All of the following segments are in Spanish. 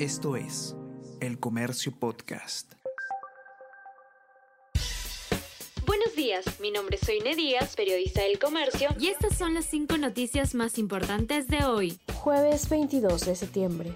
Esto es El Comercio Podcast. Buenos días, mi nombre es Soine Díaz, periodista del Comercio, y estas son las cinco noticias más importantes de hoy. Jueves 22 de septiembre.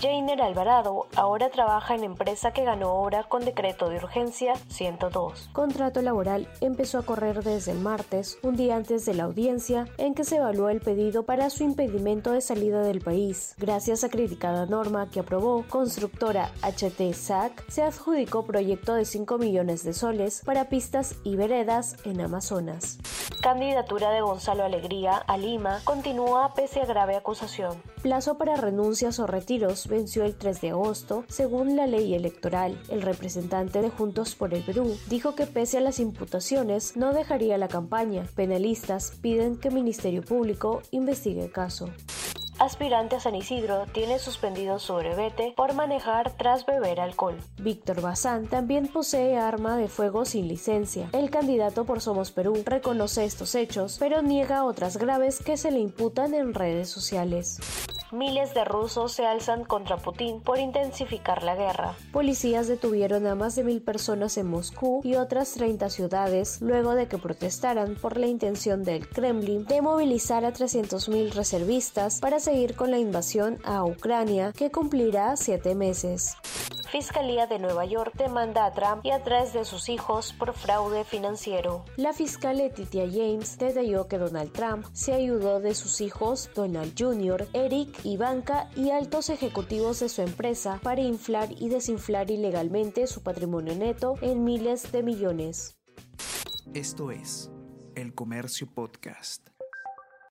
Jainer Alvarado ahora trabaja en empresa que ganó obra con decreto de urgencia 102. Contrato laboral empezó a correr desde el martes, un día antes de la audiencia en que se evaluó el pedido para su impedimento de salida del país. Gracias a criticada norma que aprobó, constructora HT SAC se adjudicó proyecto de 5 millones de soles para pistas y veredas en Amazonas. Candidatura de Gonzalo Alegría a Lima continúa pese a grave acusación. Plazo para renuncias o retiros venció el 3 de agosto, según la ley electoral. El representante de Juntos por el Perú dijo que pese a las imputaciones no dejaría la campaña. Penalistas piden que Ministerio Público investigue el caso aspirante a San Isidro tiene suspendido su brevete por manejar tras beber alcohol. Víctor Bazán también posee arma de fuego sin licencia. El candidato por Somos Perú reconoce estos hechos, pero niega otras graves que se le imputan en redes sociales. Miles de rusos se alzan contra Putin por intensificar la guerra. Policías detuvieron a más de mil personas en Moscú y otras 30 ciudades luego de que protestaran por la intención del Kremlin de movilizar a 300.000 reservistas para seguir con la invasión a Ucrania que cumplirá siete meses. Fiscalía de Nueva York demanda a Trump y a tres de sus hijos por fraude financiero. La fiscal Letitia James detalló que Donald Trump se ayudó de sus hijos Donald Jr., Eric, Ivanka y altos ejecutivos de su empresa para inflar y desinflar ilegalmente su patrimonio neto en miles de millones. Esto es El Comercio Podcast.